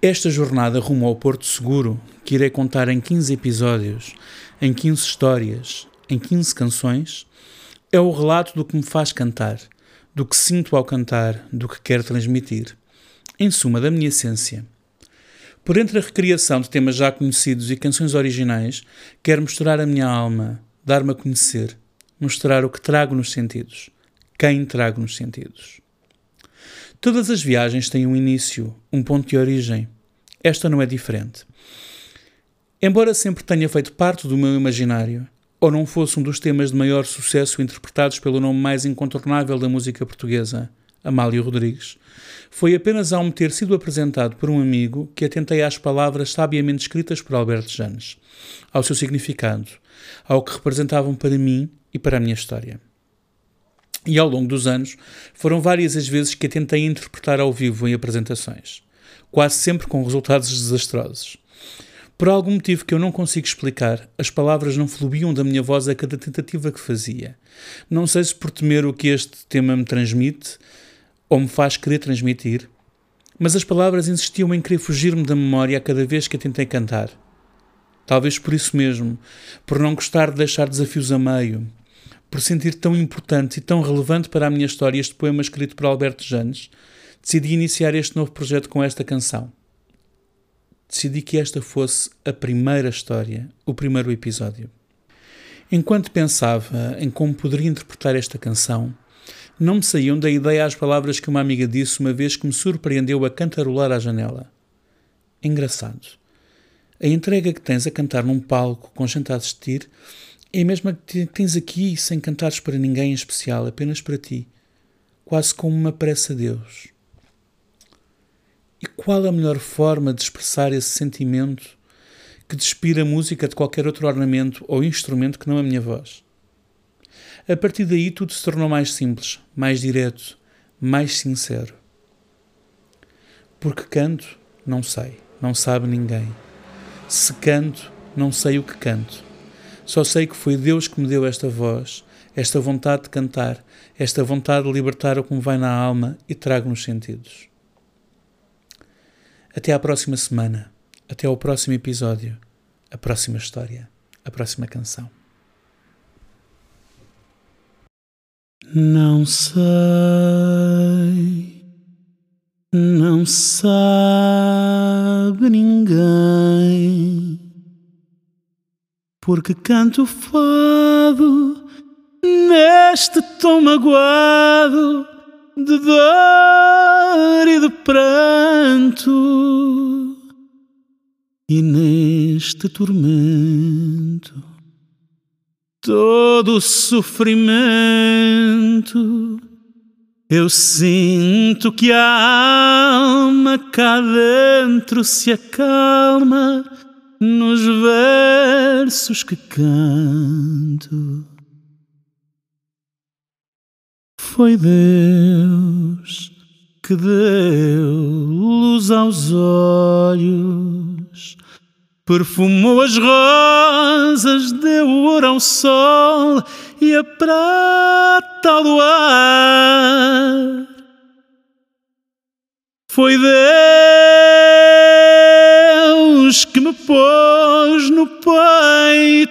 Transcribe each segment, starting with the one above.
Esta jornada rumo ao Porto Seguro, que irei contar em 15 episódios, em 15 histórias, em 15 canções, é o relato do que me faz cantar, do que sinto ao cantar, do que quero transmitir. Em suma, da minha essência. Por entre a recriação de temas já conhecidos e canções originais, quero misturar a minha alma, dar-me a conhecer, mostrar o que trago nos sentidos, quem trago nos sentidos. Todas as viagens têm um início, um ponto de origem. Esta não é diferente. Embora sempre tenha feito parte do meu imaginário, ou não fosse um dos temas de maior sucesso interpretados pelo nome mais incontornável da música portuguesa, Amálio Rodrigues, foi apenas ao me ter sido apresentado por um amigo que atentei às palavras sabiamente escritas por Alberto Janes, ao seu significado, ao que representavam para mim e para a minha história. E ao longo dos anos, foram várias as vezes que a tentei interpretar ao vivo em apresentações, quase sempre com resultados desastrosos. Por algum motivo que eu não consigo explicar, as palavras não fluíam da minha voz a cada tentativa que fazia. Não sei se por temer o que este tema me transmite, ou me faz querer transmitir, mas as palavras insistiam em querer fugir-me da memória a cada vez que a tentei cantar. Talvez por isso mesmo, por não gostar de deixar desafios a meio, por sentir tão importante e tão relevante para a minha história este poema escrito por Alberto Janes, decidi iniciar este novo projeto com esta canção. Decidi que esta fosse a primeira história, o primeiro episódio. Enquanto pensava em como poderia interpretar esta canção, não me saíam da ideia as palavras que uma amiga disse uma vez que me surpreendeu a cantarolar à janela. Engraçado. A entrega que tens a cantar num palco com gente a assistir é a mesma que tens aqui sem cantares para ninguém em especial, apenas para ti, quase como uma prece a Deus. E qual a melhor forma de expressar esse sentimento que despira a música de qualquer outro ornamento ou instrumento que não a minha voz? A partir daí tudo se tornou mais simples, mais direto, mais sincero. Porque canto, não sei, não sabe ninguém. Se canto, não sei o que canto. Só sei que foi Deus que me deu esta voz, esta vontade de cantar, esta vontade de libertar o que me vai na alma e trago nos sentidos. Até à próxima semana, até ao próximo episódio, a próxima história, a próxima canção. Não sei, não sabe ninguém, porque canto fado neste tom magoado de dor e de pranto, e neste tormento todo sofrimento. Eu sinto que a alma cá dentro se acalma nos versos que canto. Foi Deus que deu luz aos olhos Perfumou as rosas, deu ouro ao sol e a prata ao luar. Foi Deus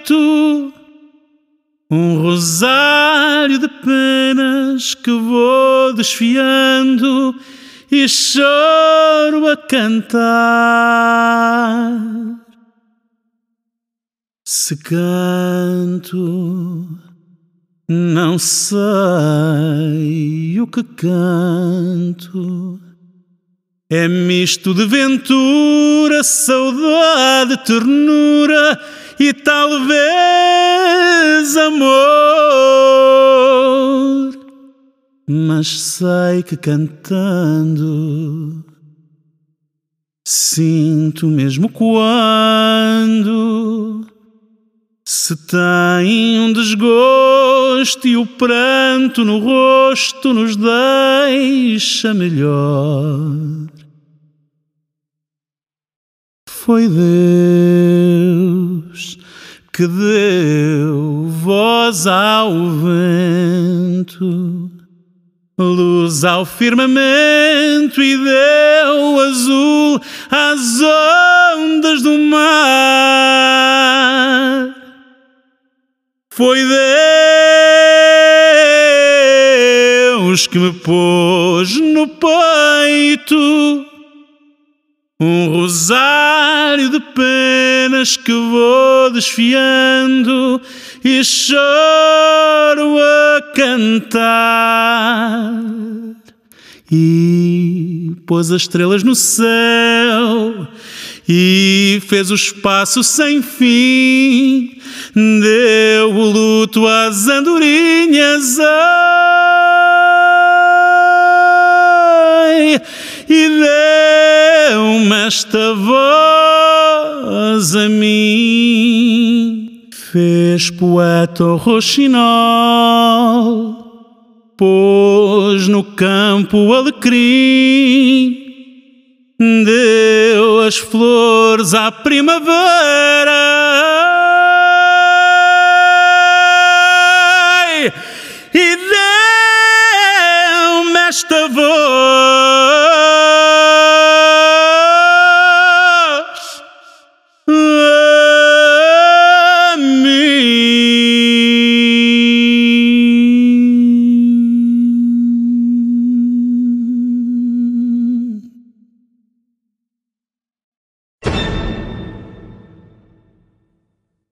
peito um rosário de penas que vou desfiando e choro a cantar. Se canto, não sei o que canto. É misto de ventura, saudade, ternura e talvez amor. Mas sei que cantando sinto mesmo quando se tem um desgosto e o pranto no rosto nos deixa melhor. Foi Deus que deu voz ao vento luz ao firmamento e deu azul às ondas do mar. Foi Deus que me pôs no peito um rosário de penas que vou desfiando e choro a cantar. E pôs as estrelas no céu e fez o espaço sem fim. Deu o luto às andorinhas. Ai, e então esta voz a mim fez poeta roxinol, pôs no campo alecrim, deu as flores à primavera. E deu-me esta voz.